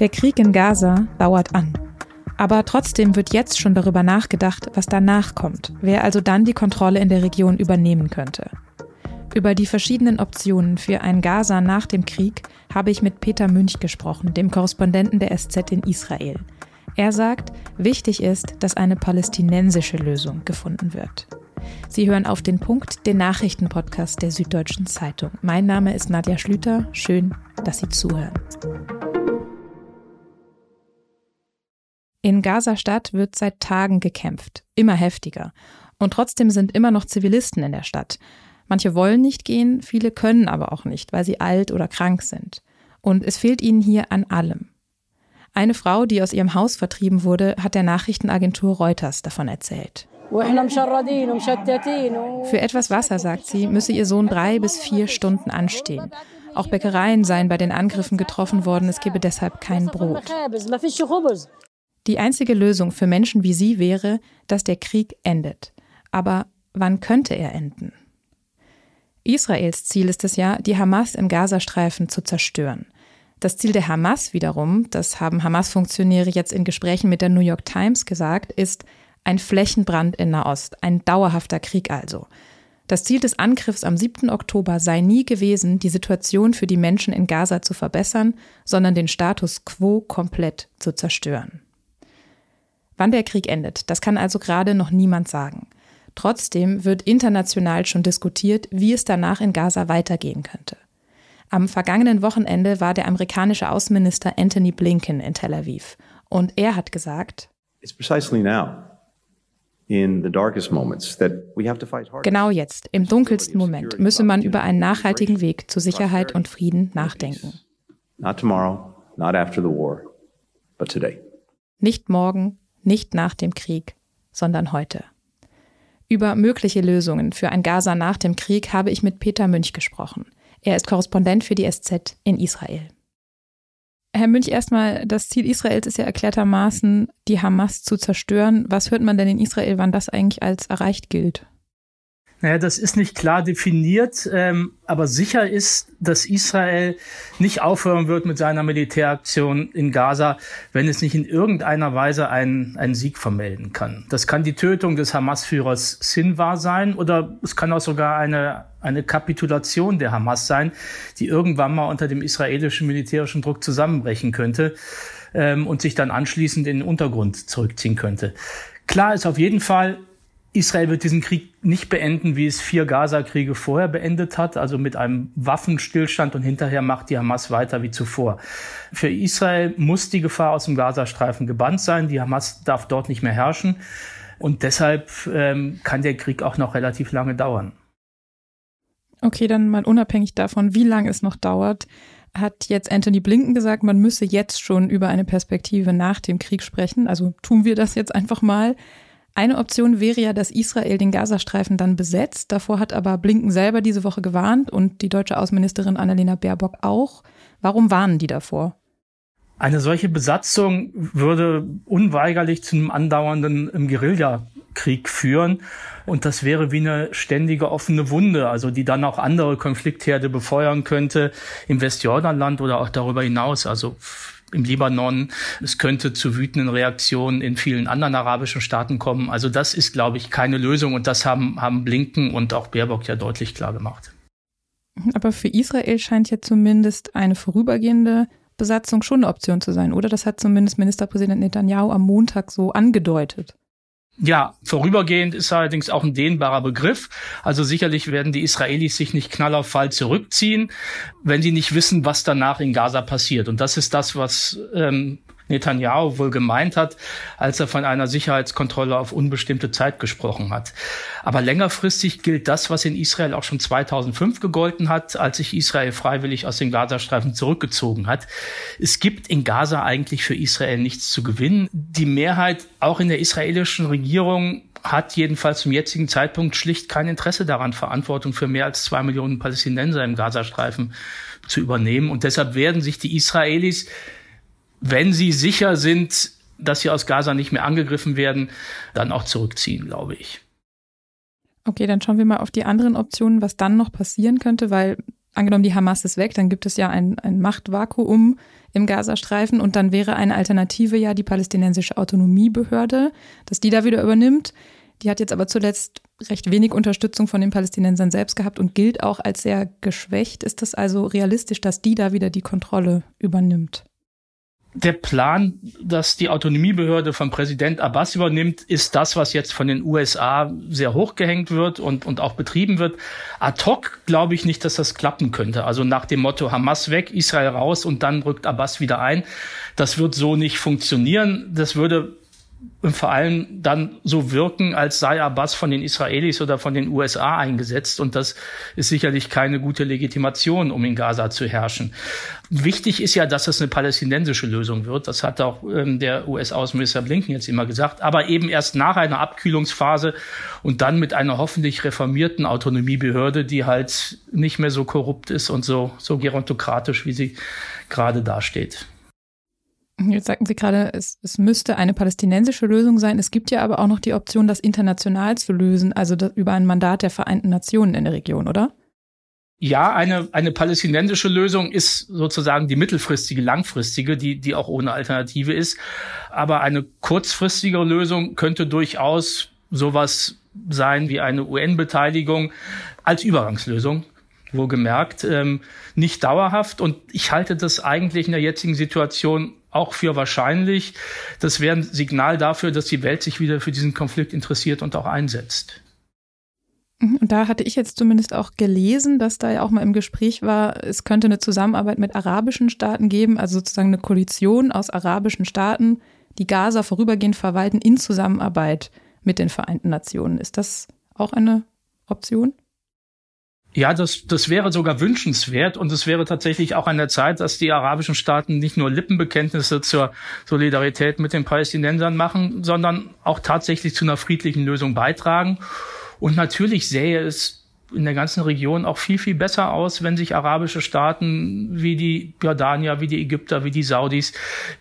Der Krieg in Gaza dauert an. Aber trotzdem wird jetzt schon darüber nachgedacht, was danach kommt, wer also dann die Kontrolle in der Region übernehmen könnte. Über die verschiedenen Optionen für ein Gaza nach dem Krieg habe ich mit Peter Münch gesprochen, dem Korrespondenten der SZ in Israel. Er sagt, wichtig ist, dass eine palästinensische Lösung gefunden wird. Sie hören auf den Punkt, den Nachrichtenpodcast der Süddeutschen Zeitung. Mein Name ist Nadja Schlüter. Schön, dass Sie zuhören. In Gaza-Stadt wird seit Tagen gekämpft, immer heftiger. Und trotzdem sind immer noch Zivilisten in der Stadt. Manche wollen nicht gehen, viele können aber auch nicht, weil sie alt oder krank sind. Und es fehlt ihnen hier an allem. Eine Frau, die aus ihrem Haus vertrieben wurde, hat der Nachrichtenagentur Reuters davon erzählt. Für etwas Wasser, sagt sie, müsse ihr Sohn drei bis vier Stunden anstehen. Auch Bäckereien seien bei den Angriffen getroffen worden, es gebe deshalb kein Brot. Die einzige Lösung für Menschen wie sie wäre, dass der Krieg endet. Aber wann könnte er enden? Israels Ziel ist es ja, die Hamas im Gazastreifen zu zerstören. Das Ziel der Hamas wiederum, das haben Hamas-Funktionäre jetzt in Gesprächen mit der New York Times gesagt, ist ein Flächenbrand in Nahost, ein dauerhafter Krieg also. Das Ziel des Angriffs am 7. Oktober sei nie gewesen, die Situation für die Menschen in Gaza zu verbessern, sondern den Status quo komplett zu zerstören. Wann der Krieg endet, das kann also gerade noch niemand sagen. Trotzdem wird international schon diskutiert, wie es danach in Gaza weitergehen könnte. Am vergangenen Wochenende war der amerikanische Außenminister Anthony Blinken in Tel Aviv und er hat gesagt, Genau jetzt, im dunkelsten Moment, müsse man über einen nachhaltigen Weg zu Sicherheit und Frieden nachdenken. Nicht morgen, nicht nach dem Krieg, sondern heute. Über mögliche Lösungen für ein Gaza nach dem Krieg habe ich mit Peter Münch gesprochen. Er ist Korrespondent für die SZ in Israel. Herr Münch, erstmal, das Ziel Israels ist ja erklärtermaßen, die Hamas zu zerstören. Was hört man denn in Israel, wann das eigentlich als erreicht gilt? Naja, das ist nicht klar definiert, ähm, aber sicher ist, dass Israel nicht aufhören wird mit seiner Militäraktion in Gaza, wenn es nicht in irgendeiner Weise einen, einen Sieg vermelden kann. Das kann die Tötung des Hamas-Führers Sinwar sein oder es kann auch sogar eine, eine Kapitulation der Hamas sein, die irgendwann mal unter dem israelischen militärischen Druck zusammenbrechen könnte ähm, und sich dann anschließend in den Untergrund zurückziehen könnte. Klar ist auf jeden Fall, Israel wird diesen Krieg nicht beenden, wie es vier Gaza-Kriege vorher beendet hat, also mit einem Waffenstillstand und hinterher macht die Hamas weiter wie zuvor. Für Israel muss die Gefahr aus dem Gazastreifen gebannt sein. Die Hamas darf dort nicht mehr herrschen. Und deshalb ähm, kann der Krieg auch noch relativ lange dauern. Okay, dann mal unabhängig davon, wie lange es noch dauert, hat jetzt Anthony Blinken gesagt, man müsse jetzt schon über eine Perspektive nach dem Krieg sprechen. Also tun wir das jetzt einfach mal. Eine Option wäre ja, dass Israel den Gazastreifen dann besetzt. Davor hat aber Blinken selber diese Woche gewarnt und die deutsche Außenministerin Annalena Baerbock auch. Warum warnen die davor? Eine solche Besatzung würde unweigerlich zu einem andauernden Guerillakrieg führen. Und das wäre wie eine ständige offene Wunde, also die dann auch andere Konfliktherde befeuern könnte im Westjordanland oder auch darüber hinaus. Also im Libanon. Es könnte zu wütenden Reaktionen in vielen anderen arabischen Staaten kommen. Also das ist, glaube ich, keine Lösung und das haben, haben Blinken und auch Baerbock ja deutlich klar gemacht. Aber für Israel scheint ja zumindest eine vorübergehende Besatzung schon eine Option zu sein, oder? Das hat zumindest Ministerpräsident Netanyahu am Montag so angedeutet. Ja, vorübergehend ist allerdings auch ein dehnbarer Begriff. Also sicherlich werden die Israelis sich nicht knall auf Fall zurückziehen, wenn sie nicht wissen, was danach in Gaza passiert. Und das ist das, was ähm, Netanyahu wohl gemeint hat, als er von einer Sicherheitskontrolle auf unbestimmte Zeit gesprochen hat. Aber längerfristig gilt das, was in Israel auch schon 2005 gegolten hat, als sich Israel freiwillig aus den Gazastreifen zurückgezogen hat. Es gibt in Gaza eigentlich für Israel nichts zu gewinnen. Die Mehrheit auch in der israelischen Regierung hat jedenfalls zum jetzigen Zeitpunkt schlicht kein Interesse daran, Verantwortung für mehr als zwei Millionen Palästinenser im Gazastreifen zu übernehmen. Und deshalb werden sich die Israelis wenn sie sicher sind, dass sie aus Gaza nicht mehr angegriffen werden, dann auch zurückziehen, glaube ich. Okay, dann schauen wir mal auf die anderen Optionen, was dann noch passieren könnte, weil angenommen, die Hamas ist weg, dann gibt es ja ein, ein Machtvakuum im Gazastreifen und dann wäre eine Alternative ja die palästinensische Autonomiebehörde, dass die da wieder übernimmt. Die hat jetzt aber zuletzt recht wenig Unterstützung von den Palästinensern selbst gehabt und gilt auch als sehr geschwächt. Ist das also realistisch, dass die da wieder die Kontrolle übernimmt? Der Plan, dass die Autonomiebehörde von Präsident Abbas übernimmt, ist das, was jetzt von den USA sehr hochgehängt wird und, und auch betrieben wird. Ad hoc glaube ich nicht, dass das klappen könnte. Also nach dem Motto Hamas weg, Israel raus und dann rückt Abbas wieder ein. Das wird so nicht funktionieren. Das würde vor allem dann so wirken, als sei Abbas von den Israelis oder von den USA eingesetzt. Und das ist sicherlich keine gute Legitimation, um in Gaza zu herrschen. Wichtig ist ja, dass es eine palästinensische Lösung wird. Das hat auch ähm, der US-Außenminister Blinken jetzt immer gesagt. Aber eben erst nach einer Abkühlungsphase und dann mit einer hoffentlich reformierten Autonomiebehörde, die halt nicht mehr so korrupt ist und so, so gerontokratisch, wie sie gerade dasteht. Jetzt sagten Sie gerade, es, es müsste eine palästinensische Lösung sein. Es gibt ja aber auch noch die Option, das international zu lösen, also über ein Mandat der Vereinten Nationen in der Region, oder? Ja, eine, eine palästinensische Lösung ist sozusagen die mittelfristige, langfristige, die, die auch ohne Alternative ist. Aber eine kurzfristige Lösung könnte durchaus sowas sein wie eine UN-Beteiligung als Übergangslösung wohlgemerkt, ähm, nicht dauerhaft. Und ich halte das eigentlich in der jetzigen Situation auch für wahrscheinlich. Das wäre ein Signal dafür, dass die Welt sich wieder für diesen Konflikt interessiert und auch einsetzt. Mhm, und da hatte ich jetzt zumindest auch gelesen, dass da ja auch mal im Gespräch war, es könnte eine Zusammenarbeit mit arabischen Staaten geben, also sozusagen eine Koalition aus arabischen Staaten, die Gaza vorübergehend verwalten in Zusammenarbeit mit den Vereinten Nationen. Ist das auch eine Option? Ja, das, das wäre sogar wünschenswert und es wäre tatsächlich auch an der Zeit, dass die arabischen Staaten nicht nur Lippenbekenntnisse zur Solidarität mit den Palästinensern machen, sondern auch tatsächlich zu einer friedlichen Lösung beitragen. Und natürlich sähe es in der ganzen Region auch viel, viel besser aus, wenn sich arabische Staaten wie die Jordanier, wie die Ägypter, wie die Saudis,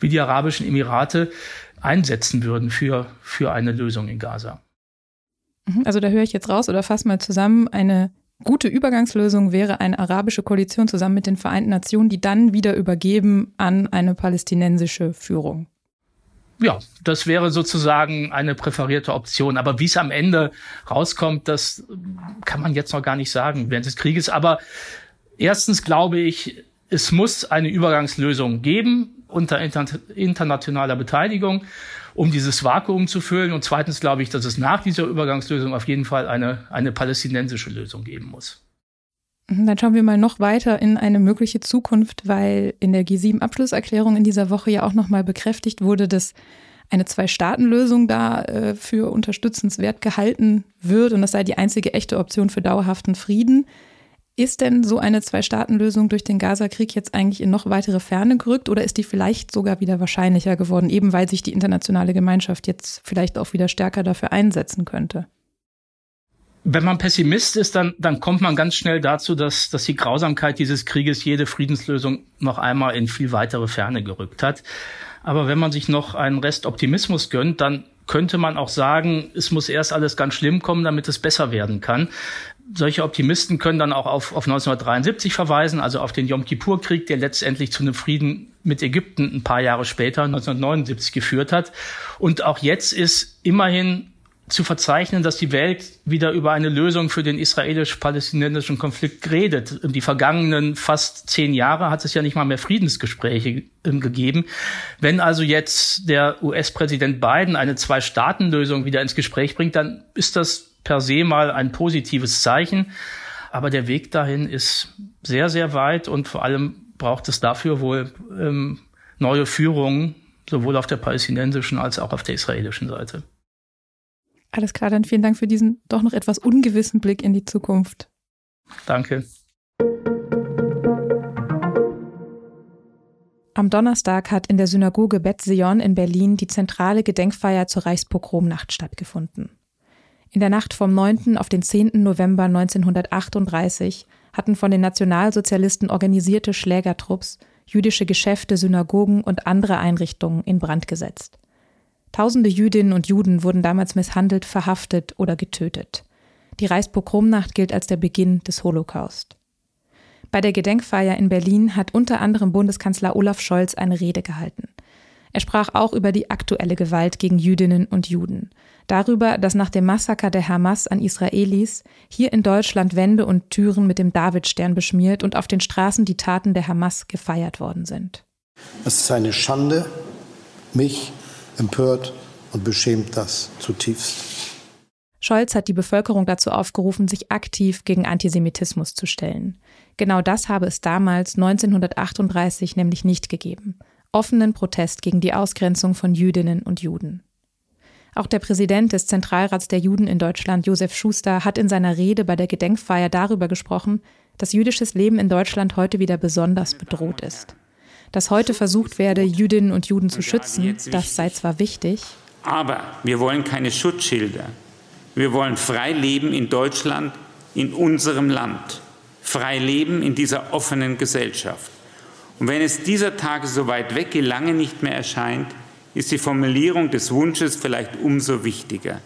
wie die Arabischen Emirate einsetzen würden für, für eine Lösung in Gaza. Mhm, also da höre ich jetzt raus oder fasse mal zusammen, eine gute Übergangslösung wäre eine arabische Koalition zusammen mit den Vereinten Nationen, die dann wieder übergeben an eine palästinensische Führung. Ja, das wäre sozusagen eine präferierte Option. Aber wie es am Ende rauskommt, das kann man jetzt noch gar nicht sagen während des Krieges. Aber erstens glaube ich, es muss eine Übergangslösung geben unter internationaler Beteiligung um dieses Vakuum zu füllen. Und zweitens glaube ich, dass es nach dieser Übergangslösung auf jeden Fall eine, eine palästinensische Lösung geben muss. Mhm, dann schauen wir mal noch weiter in eine mögliche Zukunft, weil in der G7-Abschlusserklärung in dieser Woche ja auch nochmal bekräftigt wurde, dass eine Zwei-Staaten-Lösung da äh, für unterstützenswert gehalten wird und das sei die einzige echte Option für dauerhaften Frieden. Ist denn so eine Zwei-Staaten-Lösung durch den Gaza-Krieg jetzt eigentlich in noch weitere Ferne gerückt oder ist die vielleicht sogar wieder wahrscheinlicher geworden, eben weil sich die internationale Gemeinschaft jetzt vielleicht auch wieder stärker dafür einsetzen könnte? Wenn man Pessimist ist, dann, dann kommt man ganz schnell dazu, dass, dass die Grausamkeit dieses Krieges jede Friedenslösung noch einmal in viel weitere Ferne gerückt hat. Aber wenn man sich noch einen Rest Optimismus gönnt, dann könnte man auch sagen, es muss erst alles ganz schlimm kommen, damit es besser werden kann solche Optimisten können dann auch auf, auf 1973 verweisen, also auf den Yom Kippur-Krieg, der letztendlich zu einem Frieden mit Ägypten ein paar Jahre später, 1979, geführt hat. Und auch jetzt ist immerhin zu verzeichnen, dass die Welt wieder über eine Lösung für den israelisch-palästinensischen Konflikt redet. In die vergangenen fast zehn Jahre hat es ja nicht mal mehr Friedensgespräche ähm, gegeben. Wenn also jetzt der US-Präsident Biden eine Zwei-Staaten-Lösung wieder ins Gespräch bringt, dann ist das per se mal ein positives Zeichen. Aber der Weg dahin ist sehr, sehr weit und vor allem braucht es dafür wohl ähm, neue Führungen, sowohl auf der palästinensischen als auch auf der israelischen Seite. Alles klar, dann vielen Dank für diesen doch noch etwas ungewissen Blick in die Zukunft. Danke. Am Donnerstag hat in der Synagoge Bet Zion in Berlin die zentrale Gedenkfeier zur Reichspogromnacht stattgefunden. In der Nacht vom 9. auf den 10. November 1938 hatten von den Nationalsozialisten organisierte Schlägertrupps jüdische Geschäfte, Synagogen und andere Einrichtungen in Brand gesetzt. Tausende Jüdinnen und Juden wurden damals misshandelt, verhaftet oder getötet. Die Reichspogromnacht gilt als der Beginn des Holocaust. Bei der Gedenkfeier in Berlin hat unter anderem Bundeskanzler Olaf Scholz eine Rede gehalten. Er sprach auch über die aktuelle Gewalt gegen Jüdinnen und Juden. Darüber, dass nach dem Massaker der Hamas an Israelis hier in Deutschland Wände und Türen mit dem Davidstern beschmiert und auf den Straßen die Taten der Hamas gefeiert worden sind. Es ist eine Schande. Mich empört und beschämt das zutiefst. Scholz hat die Bevölkerung dazu aufgerufen, sich aktiv gegen Antisemitismus zu stellen. Genau das habe es damals 1938 nämlich nicht gegeben. Offenen Protest gegen die Ausgrenzung von Jüdinnen und Juden. Auch der Präsident des Zentralrats der Juden in Deutschland, Josef Schuster, hat in seiner Rede bei der Gedenkfeier darüber gesprochen, dass jüdisches Leben in Deutschland heute wieder besonders bedroht ist. Dass heute versucht werde, Jüdinnen und Juden zu schützen, das sei zwar wichtig, aber wir wollen keine Schutzschilder. Wir wollen frei leben in Deutschland, in unserem Land, frei leben in dieser offenen Gesellschaft. Und wenn es dieser Tage so weit weg lange nicht mehr erscheint, ist die Formulierung des Wunsches vielleicht umso wichtiger.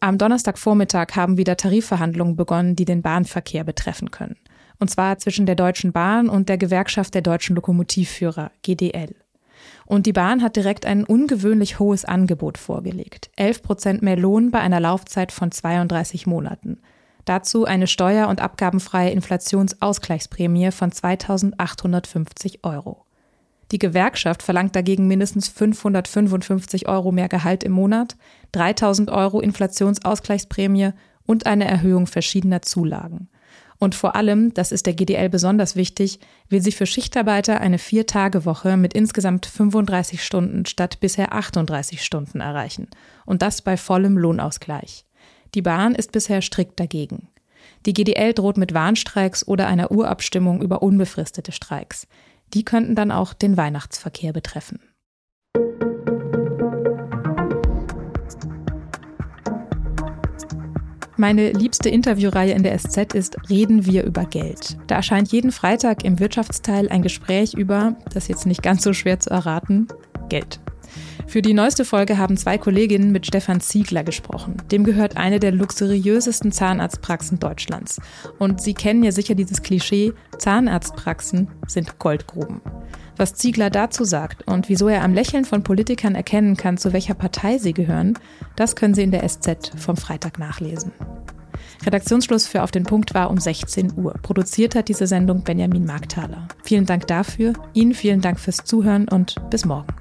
Am Donnerstagvormittag haben wieder Tarifverhandlungen begonnen, die den Bahnverkehr betreffen können. Und zwar zwischen der Deutschen Bahn und der Gewerkschaft der deutschen Lokomotivführer, GDL. Und die Bahn hat direkt ein ungewöhnlich hohes Angebot vorgelegt. 11 Prozent mehr Lohn bei einer Laufzeit von 32 Monaten. Dazu eine steuer- und abgabenfreie Inflationsausgleichsprämie von 2.850 Euro. Die Gewerkschaft verlangt dagegen mindestens 555 Euro mehr Gehalt im Monat, 3000 Euro Inflationsausgleichsprämie und eine Erhöhung verschiedener Zulagen. Und vor allem, das ist der GDL besonders wichtig, will sie für Schichtarbeiter eine Vier-Tage-Woche mit insgesamt 35 Stunden statt bisher 38 Stunden erreichen. Und das bei vollem Lohnausgleich. Die Bahn ist bisher strikt dagegen. Die GDL droht mit Warnstreiks oder einer Urabstimmung über unbefristete Streiks. Die könnten dann auch den Weihnachtsverkehr betreffen. Meine liebste Interviewreihe in der SZ ist Reden wir über Geld. Da erscheint jeden Freitag im Wirtschaftsteil ein Gespräch über, das ist jetzt nicht ganz so schwer zu erraten, Geld. Für die neueste Folge haben zwei Kolleginnen mit Stefan Ziegler gesprochen. Dem gehört eine der luxuriösesten Zahnarztpraxen Deutschlands. Und Sie kennen ja sicher dieses Klischee, Zahnarztpraxen sind Goldgruben. Was Ziegler dazu sagt und wieso er am Lächeln von Politikern erkennen kann, zu welcher Partei sie gehören, das können Sie in der SZ vom Freitag nachlesen. Redaktionsschluss für Auf den Punkt war um 16 Uhr. Produziert hat diese Sendung Benjamin Markthaler. Vielen Dank dafür, Ihnen vielen Dank fürs Zuhören und bis morgen.